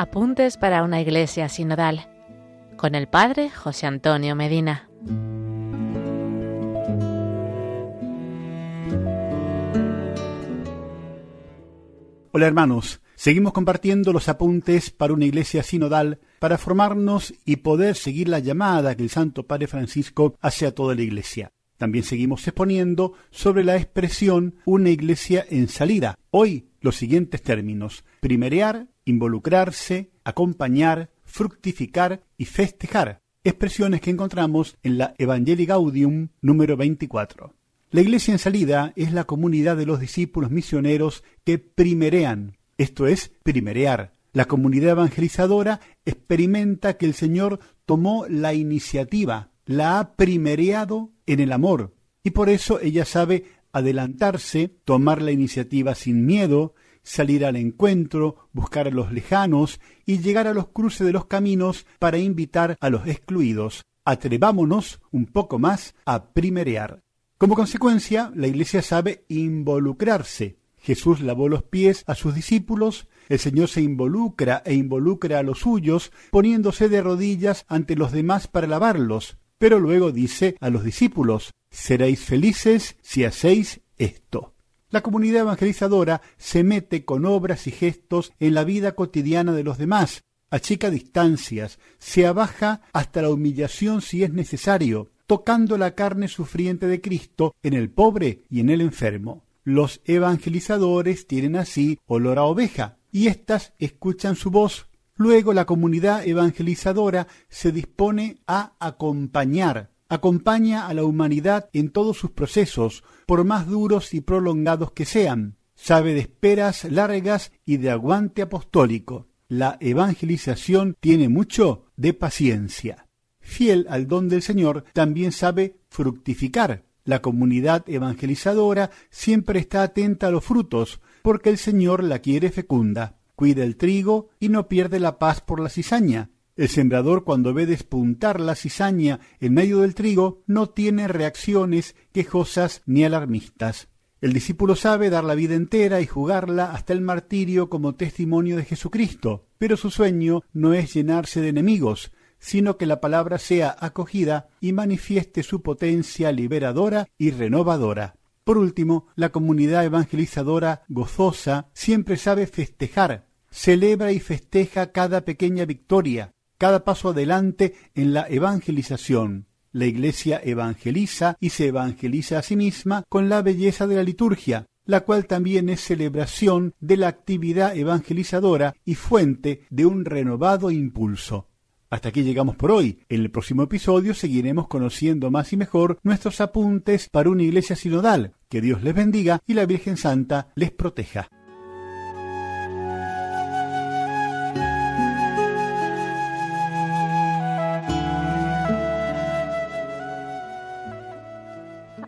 Apuntes para una iglesia sinodal con el Padre José Antonio Medina. Hola hermanos, seguimos compartiendo los apuntes para una iglesia sinodal para formarnos y poder seguir la llamada que el Santo Padre Francisco hace a toda la iglesia. También seguimos exponiendo sobre la expresión una iglesia en salida. Hoy los siguientes términos, primerear, involucrarse, acompañar, fructificar y festejar, expresiones que encontramos en la Evangelii Gaudium número 24. La iglesia en salida es la comunidad de los discípulos misioneros que primerean, esto es, primerear. La comunidad evangelizadora experimenta que el Señor tomó la iniciativa, la ha primereado en el amor, y por eso ella sabe adelantarse, tomar la iniciativa sin miedo, salir al encuentro, buscar a los lejanos y llegar a los cruces de los caminos para invitar a los excluidos. Atrevámonos un poco más a primerear. Como consecuencia, la Iglesia sabe involucrarse. Jesús lavó los pies a sus discípulos, el Señor se involucra e involucra a los suyos, poniéndose de rodillas ante los demás para lavarlos, pero luego dice a los discípulos, seréis felices si hacéis esto. La comunidad evangelizadora se mete con obras y gestos en la vida cotidiana de los demás, achica distancias, se abaja hasta la humillación si es necesario, tocando la carne sufriente de Cristo en el pobre y en el enfermo. Los evangelizadores tienen así olor a oveja, y éstas escuchan su voz. Luego la comunidad evangelizadora se dispone a acompañar, acompaña a la humanidad en todos sus procesos, por más duros y prolongados que sean. Sabe de esperas largas y de aguante apostólico. La evangelización tiene mucho de paciencia. Fiel al don del Señor, también sabe fructificar. La comunidad evangelizadora siempre está atenta a los frutos, porque el Señor la quiere fecunda. Cuida el trigo y no pierde la paz por la cizaña. El sembrador cuando ve despuntar la cizaña en medio del trigo no tiene reacciones quejosas ni alarmistas. El discípulo sabe dar la vida entera y jugarla hasta el martirio como testimonio de Jesucristo, pero su sueño no es llenarse de enemigos, sino que la palabra sea acogida y manifieste su potencia liberadora y renovadora. Por último, la comunidad evangelizadora gozosa siempre sabe festejar, celebra y festeja cada pequeña victoria, cada paso adelante en la evangelización. La Iglesia evangeliza y se evangeliza a sí misma con la belleza de la liturgia, la cual también es celebración de la actividad evangelizadora y fuente de un renovado impulso. Hasta aquí llegamos por hoy. En el próximo episodio seguiremos conociendo más y mejor nuestros apuntes para una iglesia sinodal. Que Dios les bendiga y la Virgen Santa les proteja.